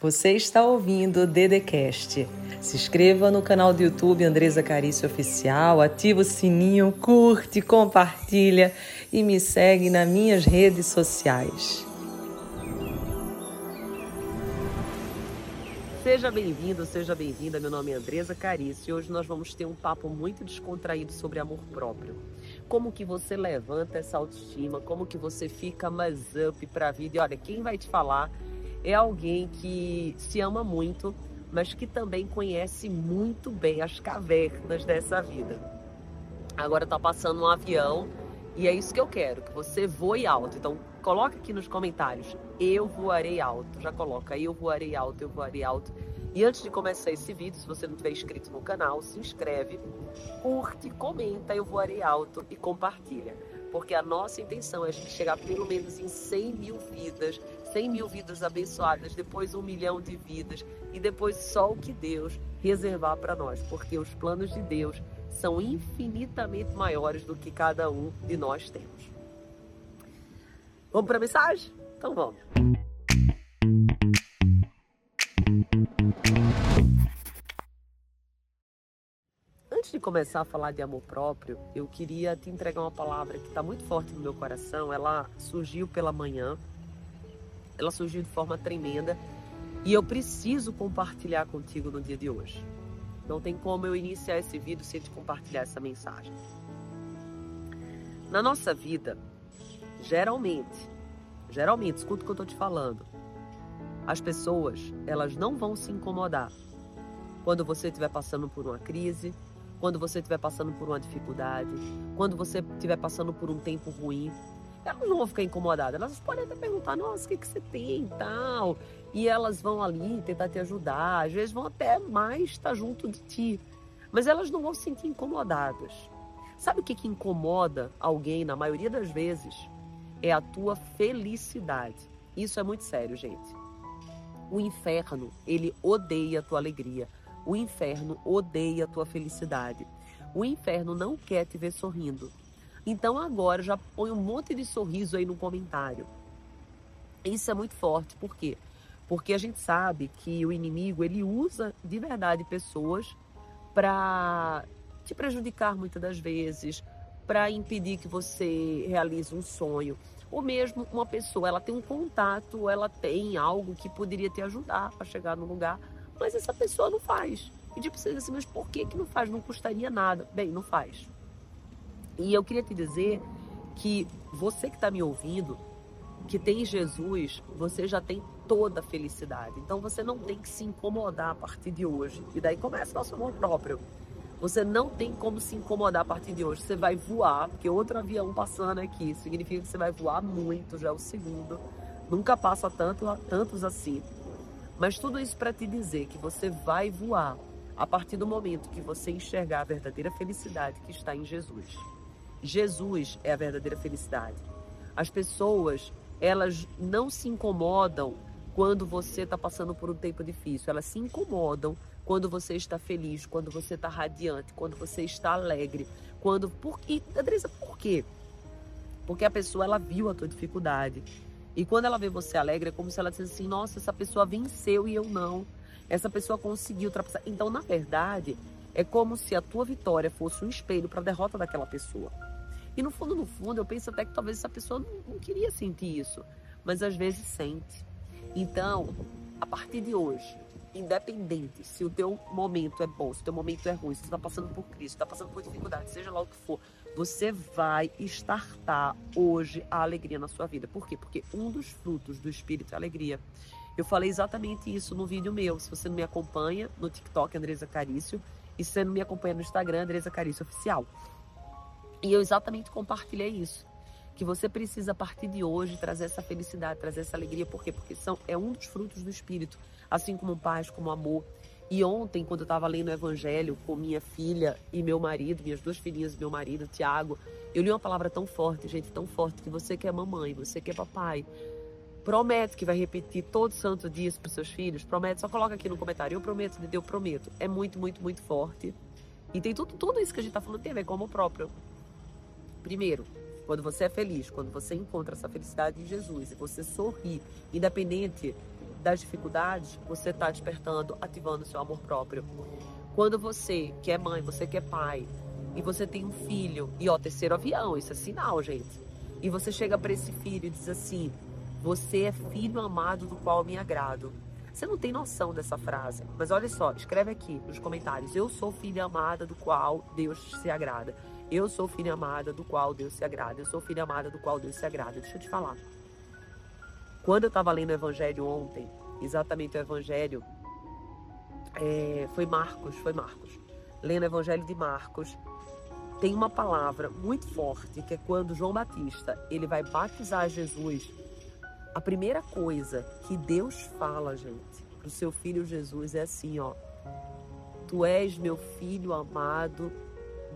Você está ouvindo o Dedecast. Se inscreva no canal do YouTube Andresa Carício Oficial, ativa o sininho, curte, compartilha e me segue nas minhas redes sociais. Seja bem-vindo, seja bem-vinda. Meu nome é Andresa Carício e hoje nós vamos ter um papo muito descontraído sobre amor próprio. Como que você levanta essa autoestima, como que você fica mais up para a vida. E olha, quem vai te falar é alguém que se ama muito, mas que também conhece muito bem as cavernas dessa vida. Agora está passando um avião e é isso que eu quero, que você voe alto. Então, coloca aqui nos comentários, eu voarei alto. Já coloca, eu voarei alto, eu voarei alto. E antes de começar esse vídeo, se você não tiver inscrito no canal, se inscreve, curte, comenta, eu voarei alto e compartilha. Porque a nossa intenção é a gente chegar pelo menos em 100 mil vidas 100 mil vidas abençoadas, depois um milhão de vidas e depois só o que Deus reservar para nós, porque os planos de Deus são infinitamente maiores do que cada um de nós temos. Vamos para a mensagem? Então vamos. Antes de começar a falar de amor próprio, eu queria te entregar uma palavra que está muito forte no meu coração. Ela surgiu pela manhã ela surgiu de forma tremenda e eu preciso compartilhar contigo no dia de hoje. Não tem como eu iniciar esse vídeo sem te compartilhar essa mensagem. Na nossa vida, geralmente, geralmente, escuta o que eu estou te falando. As pessoas, elas não vão se incomodar quando você estiver passando por uma crise, quando você estiver passando por uma dificuldade, quando você estiver passando por um tempo ruim elas não vão ficar incomodadas. Elas podem até perguntar, nossa, o que, que você tem e tal. E elas vão ali tentar te ajudar. Às vezes vão até mais estar junto de ti. Mas elas não vão se sentir incomodadas. Sabe o que, que incomoda alguém, na maioria das vezes? É a tua felicidade. Isso é muito sério, gente. O inferno, ele odeia a tua alegria. O inferno odeia a tua felicidade. O inferno não quer te ver sorrindo. Então agora já põe um monte de sorriso aí no comentário. Isso é muito forte, por quê? Porque a gente sabe que o inimigo ele usa de verdade pessoas para te prejudicar muitas das vezes, para impedir que você realize um sonho. Ou mesmo uma pessoa, ela tem um contato, ela tem algo que poderia te ajudar a chegar no lugar, mas essa pessoa não faz. E tipo, você diz assim, mas por que, que não faz? Não custaria nada. Bem, não faz. E eu queria te dizer que você que está me ouvindo, que tem Jesus, você já tem toda a felicidade. Então você não tem que se incomodar a partir de hoje. E daí começa nosso amor próprio. Você não tem como se incomodar a partir de hoje. Você vai voar, porque outro avião passando aqui significa que você vai voar muito, já é o segundo. Nunca passa tanto, tantos assim. Mas tudo isso para te dizer que você vai voar a partir do momento que você enxergar a verdadeira felicidade que está em Jesus. Jesus é a verdadeira felicidade. As pessoas, elas não se incomodam quando você está passando por um tempo difícil. Elas se incomodam quando você está feliz, quando você está radiante, quando você está alegre. Quando. Por... E, Andressa, por quê? Porque a pessoa ela viu a tua dificuldade. E quando ela vê você alegre, é como se ela dissesse assim: nossa, essa pessoa venceu e eu não. Essa pessoa conseguiu ultrapassar. Então, na verdade, é como se a tua vitória fosse um espelho para a derrota daquela pessoa. E no fundo, no fundo, eu penso até que talvez essa pessoa não, não queria sentir isso, mas às vezes sente. Então, a partir de hoje, independente se o teu momento é bom, se o teu momento é ruim, se você está passando por crise, está passando por dificuldade, seja lá o que for, você vai estartar hoje a alegria na sua vida. Por quê? Porque um dos frutos do Espírito é alegria. Eu falei exatamente isso no vídeo meu. Se você não me acompanha no TikTok, Andresa Carício, e se você não me acompanha no Instagram, Andresa Carício Oficial. E eu exatamente compartilhei isso. Que você precisa, a partir de hoje, trazer essa felicidade, trazer essa alegria. Por quê? Porque são, é um dos frutos do Espírito. Assim como paz, como amor. E ontem, quando eu estava lendo o Evangelho com minha filha e meu marido, minhas duas filhinhas e meu marido, Tiago, eu li uma palavra tão forte, gente, tão forte, que você que é mamãe, você que é papai, promete que vai repetir todo santo dia para os seus filhos, promete, só coloca aqui no comentário, eu prometo, eu prometo. É muito, muito, muito forte. E tem tudo, tudo isso que a gente está falando tem a ver com o próprio. Primeiro, quando você é feliz, quando você encontra essa felicidade em Jesus e você sorri, independente das dificuldades, você está despertando, ativando seu amor próprio. Quando você, que é mãe, você que é pai, e você tem um filho, e ó, terceiro avião, isso é sinal, gente. E você chega para esse filho e diz assim: Você é filho amado do qual me agrado. Você não tem noção dessa frase, mas olha só, escreve aqui nos comentários: Eu sou filha amada do qual Deus se agrada. Eu sou filha amada do qual Deus se agrada. Eu sou filha amada do qual Deus se agrada. Deixa eu te falar. Quando eu estava lendo o Evangelho ontem, exatamente o Evangelho, é, foi Marcos, foi Marcos. Lendo o Evangelho de Marcos, tem uma palavra muito forte que é quando João Batista ele vai batizar Jesus. A primeira coisa que Deus fala, gente, para o seu filho Jesus é assim, ó: Tu és meu filho amado,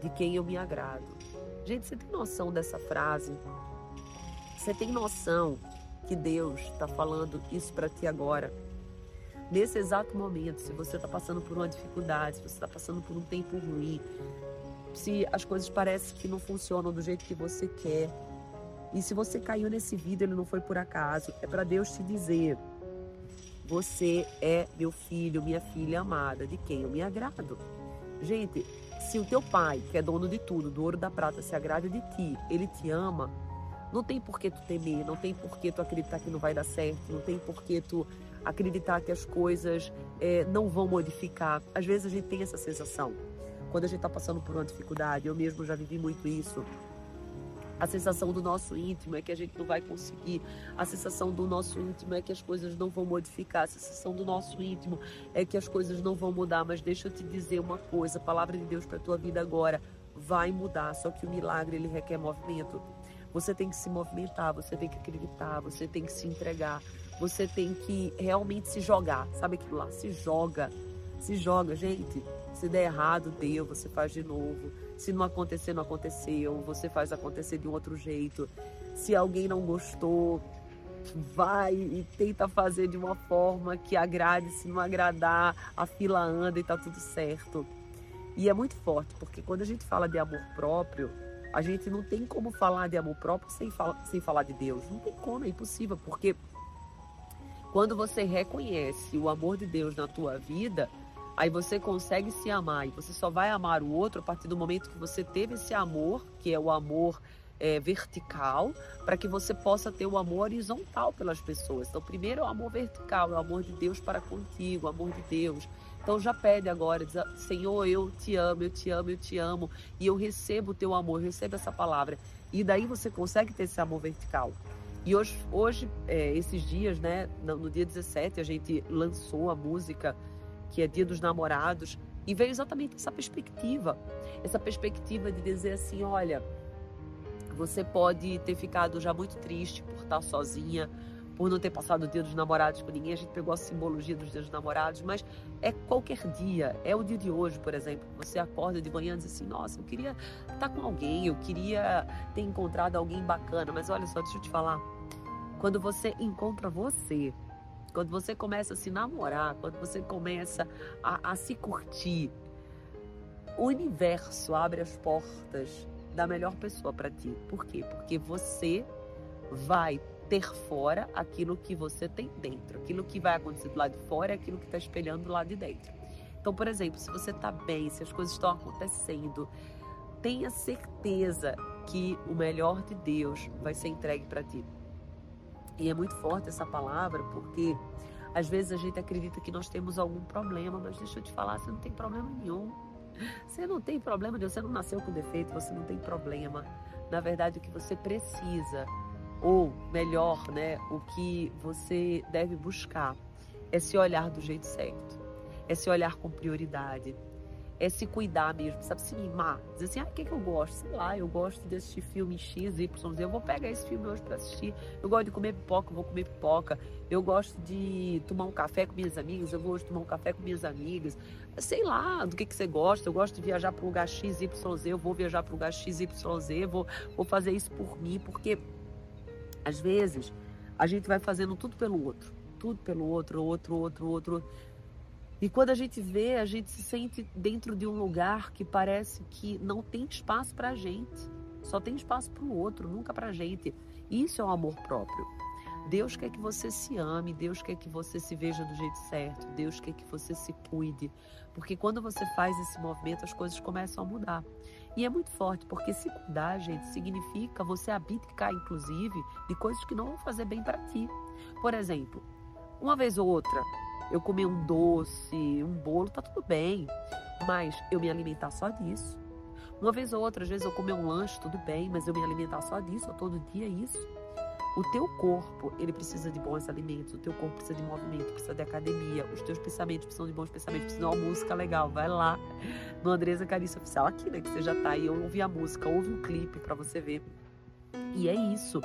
de quem eu me agrado. Gente, você tem noção dessa frase? Você tem noção que Deus está falando isso para ti agora? Nesse exato momento, se você está passando por uma dificuldade, se você está passando por um tempo ruim, se as coisas parecem que não funcionam do jeito que você quer. E se você caiu nesse vídeo, ele não foi por acaso. É para Deus te dizer: Você é meu filho, minha filha amada, de quem eu me agrado. Gente, se o teu pai, que é dono de tudo, do ouro da prata, se agrada de ti, ele te ama, não tem por que tu temer, não tem por que tu acreditar que não vai dar certo, não tem por que tu acreditar que as coisas é, não vão modificar. Às vezes a gente tem essa sensação. Quando a gente está passando por uma dificuldade, eu mesmo já vivi muito isso. A sensação do nosso íntimo é que a gente não vai conseguir. A sensação do nosso íntimo é que as coisas não vão modificar. A sensação do nosso íntimo é que as coisas não vão mudar. Mas deixa eu te dizer uma coisa: a palavra de Deus para tua vida agora vai mudar. Só que o milagre ele requer movimento. Você tem que se movimentar, você tem que acreditar, você tem que se entregar, você tem que realmente se jogar. Sabe aquilo lá? Se joga. Se joga, gente. Se der errado, deu, você faz de novo. Se não acontecer, não aconteceu, você faz acontecer de um outro jeito. Se alguém não gostou, vai e tenta fazer de uma forma que agrade. Se não agradar, a fila anda e tá tudo certo. E é muito forte, porque quando a gente fala de amor próprio, a gente não tem como falar de amor próprio sem, fala, sem falar de Deus. Não tem como, é impossível, porque quando você reconhece o amor de Deus na tua vida, Aí você consegue se amar e você só vai amar o outro a partir do momento que você teve esse amor, que é o amor é, vertical, para que você possa ter o amor horizontal pelas pessoas. Então, primeiro é o amor vertical, é o amor de Deus para contigo, o amor de Deus. Então já pede agora, diz, Senhor, eu te amo, eu te amo, eu te amo, e eu recebo o teu amor, eu recebo essa palavra. E daí você consegue ter esse amor vertical. E hoje, hoje é, esses dias, né, no dia 17, a gente lançou a música que é Dia dos Namorados, e veio exatamente essa perspectiva, essa perspectiva de dizer assim, olha, você pode ter ficado já muito triste por estar sozinha, por não ter passado o dia dos namorados com ninguém. A gente pegou a simbologia dos dias dos namorados, mas é qualquer dia. É o dia de hoje, por exemplo. Você acorda de manhã e diz assim: Nossa, eu queria estar com alguém, eu queria ter encontrado alguém bacana. Mas olha só, deixa eu te falar. Quando você encontra você, quando você começa a se namorar, quando você começa a, a se curtir, o universo abre as portas da melhor pessoa para ti. Por quê? Porque você vai ter fora aquilo que você tem dentro. Aquilo que vai acontecer do lado de fora é aquilo que está espelhando do lado de dentro. Então, por exemplo, se você está bem, se as coisas estão acontecendo, tenha certeza que o melhor de Deus vai ser entregue para ti. E é muito forte essa palavra, porque às vezes a gente acredita que nós temos algum problema, mas deixa eu te falar, você não tem problema nenhum. Você não tem problema nenhum, você não nasceu com defeito, você não tem problema. Na verdade, o que você precisa, ou melhor, né, o que você deve buscar é se olhar do jeito certo, é se olhar com prioridade, é se cuidar mesmo, sabe? Se mimar. Dizer assim, ah, o que, que eu gosto? Sei lá, eu gosto de assistir filme X, Y, Z. Eu vou pegar esse filme hoje para assistir. Eu gosto de comer pipoca, eu vou comer pipoca. Eu gosto de tomar um café com minhas amigas, eu vou hoje tomar um café com minhas amigas. Sei lá, do que, que você gosta. Eu gosto de viajar para um lugar X, Y, Z. Eu vou viajar para um lugar X, Y, Z. Vou, vou fazer isso por mim, porque às vezes a gente vai fazendo tudo pelo outro. Tudo pelo outro, outro, outro, outro. E quando a gente vê, a gente se sente dentro de um lugar que parece que não tem espaço para a gente. Só tem espaço para o outro, nunca para a gente. Isso é o amor próprio. Deus quer que você se ame, Deus quer que você se veja do jeito certo, Deus quer que você se cuide. Porque quando você faz esse movimento, as coisas começam a mudar. E é muito forte, porque se cuidar, gente, significa você abdicar, inclusive, de coisas que não vão fazer bem para ti. Por exemplo, uma vez ou outra, eu comer um doce, um bolo, tá tudo bem. Mas eu me alimentar só disso. Uma vez ou outra, às vezes eu comer um lanche, tudo bem, mas eu me alimentar só disso, todo dia isso. O teu corpo, ele precisa de bons alimentos, o teu corpo precisa de movimento, precisa de academia, os teus pensamentos precisam de bons pensamentos, precisa de uma música legal. Vai lá no Andresa Carícia Oficial, aqui, né, que você já tá aí, ouve a música, ouve um clipe para você ver. E é isso.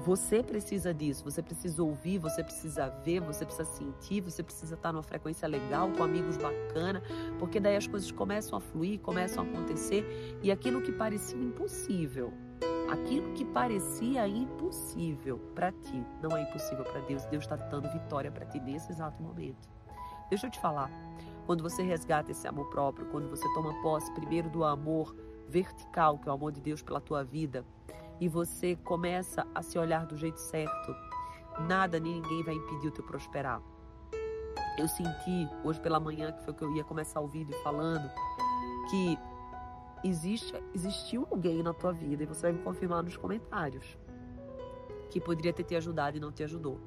Você precisa disso, você precisa ouvir, você precisa ver, você precisa sentir, você precisa estar numa frequência legal, com amigos bacana, porque daí as coisas começam a fluir, começam a acontecer e aquilo que parecia impossível, aquilo que parecia impossível para ti, não é impossível para Deus. Deus está dando vitória para ti nesse exato momento. Deixa eu te falar, quando você resgata esse amor próprio, quando você toma posse primeiro do amor vertical, que é o amor de Deus pela tua vida, e você começa a se olhar do jeito certo, nada nem ninguém vai impedir o teu prosperar. Eu senti hoje pela manhã, que foi que eu ia começar o vídeo falando, que existe, existiu alguém na tua vida, e você vai me confirmar nos comentários, que poderia ter te ajudado e não te ajudou.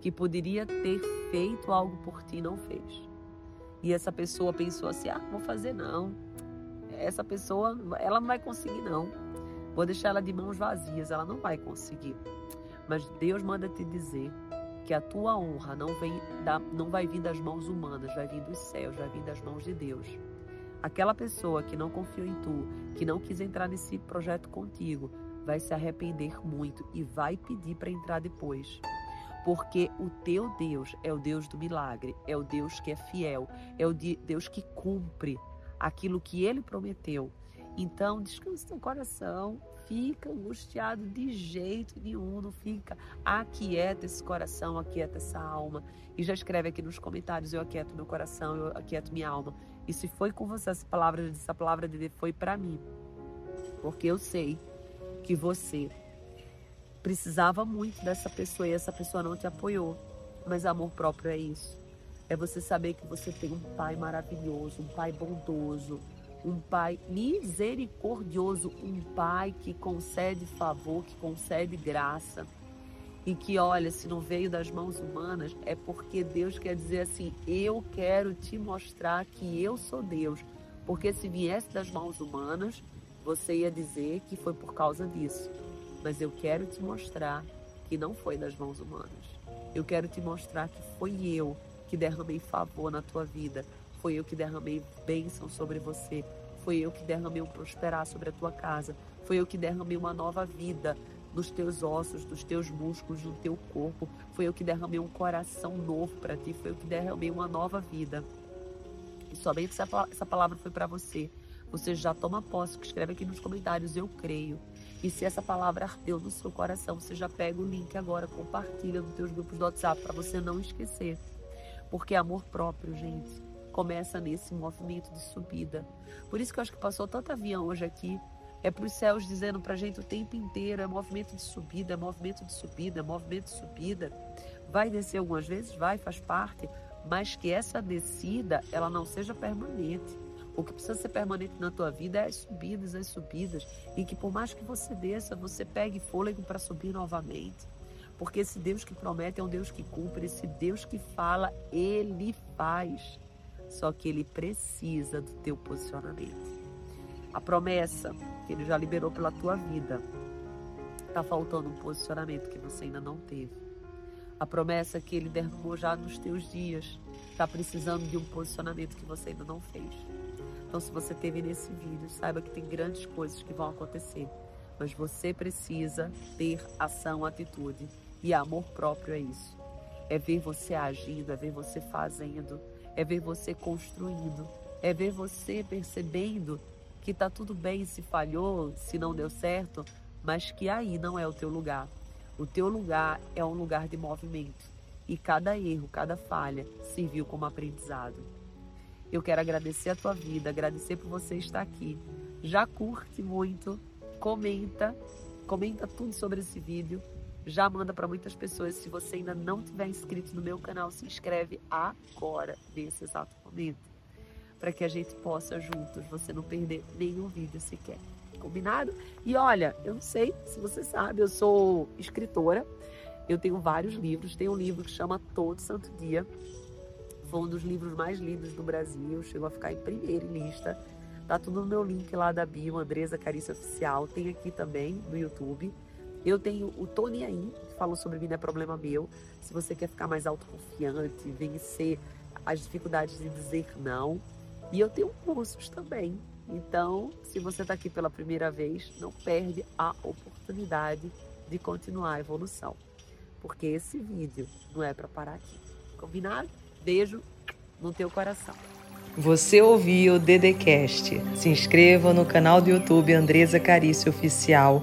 Que poderia ter feito algo por ti e não fez. E essa pessoa pensou assim: ah, vou fazer não. Essa pessoa, ela não vai conseguir não Vou deixar ela de mãos vazias, ela não vai conseguir. Mas Deus manda te dizer que a tua honra não, vem da, não vai vir das mãos humanas, vai vir dos céus, vai vir das mãos de Deus. Aquela pessoa que não confiou em tu, que não quis entrar nesse projeto contigo, vai se arrepender muito e vai pedir para entrar depois. Porque o teu Deus é o Deus do milagre, é o Deus que é fiel, é o Deus que cumpre aquilo que ele prometeu. Então, descanse teu coração, fica angustiado de jeito nenhum, não fica. Aquieta esse coração, aquieta essa alma. E já escreve aqui nos comentários: eu aquieto meu coração, eu aquieto minha alma. E se foi com você essa palavra, essa palavra de foi para mim. Porque eu sei que você precisava muito dessa pessoa e essa pessoa não te apoiou. Mas amor próprio é isso. É você saber que você tem um pai maravilhoso, um pai bondoso, um pai misericordioso, um pai que concede favor, que concede graça. E que, olha, se não veio das mãos humanas, é porque Deus quer dizer assim: eu quero te mostrar que eu sou Deus. Porque se viesse das mãos humanas, você ia dizer que foi por causa disso. Mas eu quero te mostrar que não foi das mãos humanas. Eu quero te mostrar que foi eu que derramei favor na tua vida. Foi eu que derramei bênção sobre você. Foi eu que derramei um prosperar sobre a tua casa. Foi eu que derramei uma nova vida nos teus ossos, nos teus músculos, no teu corpo. Foi eu que derramei um coração novo para ti. Foi eu que derramei uma nova vida. E somente se essa palavra foi para você. Você já toma posse, escreve aqui nos comentários, eu creio. E se essa palavra ardeu no seu coração, você já pega o link agora, compartilha nos teus grupos do WhatsApp para você não esquecer. Porque é amor próprio, gente começa nesse movimento de subida. Por isso que eu acho que passou tanto avião hoje aqui. É para os céus dizendo para a gente o tempo inteiro: é movimento de subida, é movimento de subida, é movimento de subida. Vai descer algumas vezes? Vai, faz parte. Mas que essa descida ela não seja permanente. O que precisa ser permanente na tua vida é as subidas, as subidas. E que por mais que você desça, você pegue fôlego para subir novamente. Porque esse Deus que promete é um Deus que cumpre, esse Deus que fala, ele faz. Só que ele precisa do teu posicionamento. A promessa que ele já liberou pela tua vida está faltando um posicionamento que você ainda não teve. A promessa que ele derramou já nos teus dias está precisando de um posicionamento que você ainda não fez. Então, se você teve nesse vídeo, saiba que tem grandes coisas que vão acontecer, mas você precisa ter ação, atitude e amor próprio é isso. É ver você agindo, é ver você fazendo, é ver você construindo, é ver você percebendo que tá tudo bem se falhou, se não deu certo, mas que aí não é o teu lugar. O teu lugar é um lugar de movimento e cada erro, cada falha serviu como aprendizado. Eu quero agradecer a tua vida, agradecer por você estar aqui. Já curte muito, comenta, comenta tudo sobre esse vídeo já manda para muitas pessoas. Se você ainda não tiver inscrito no meu canal, se inscreve agora, nesse exato momento, para que a gente possa juntos, você não perder nenhum vídeo sequer. Combinado? E olha, eu não sei se você sabe, eu sou escritora. Eu tenho vários livros. Tem um livro que chama Todo Santo Dia. Foi um dos livros mais lidos do Brasil. Chegou a ficar em primeira lista. Tá tudo no meu link lá da bio, Andresa Carícia Oficial. Tem aqui também no YouTube. Eu tenho o Tony aí, que falou sobre mim, não é problema meu. Se você quer ficar mais autoconfiante, vencer as dificuldades de dizer não. E eu tenho cursos também. Então, se você está aqui pela primeira vez, não perde a oportunidade de continuar a evolução. Porque esse vídeo não é para parar aqui. Combinado? Beijo no teu coração. Você ouviu o Dedecast. Se inscreva no canal do YouTube Andresa Carício Oficial.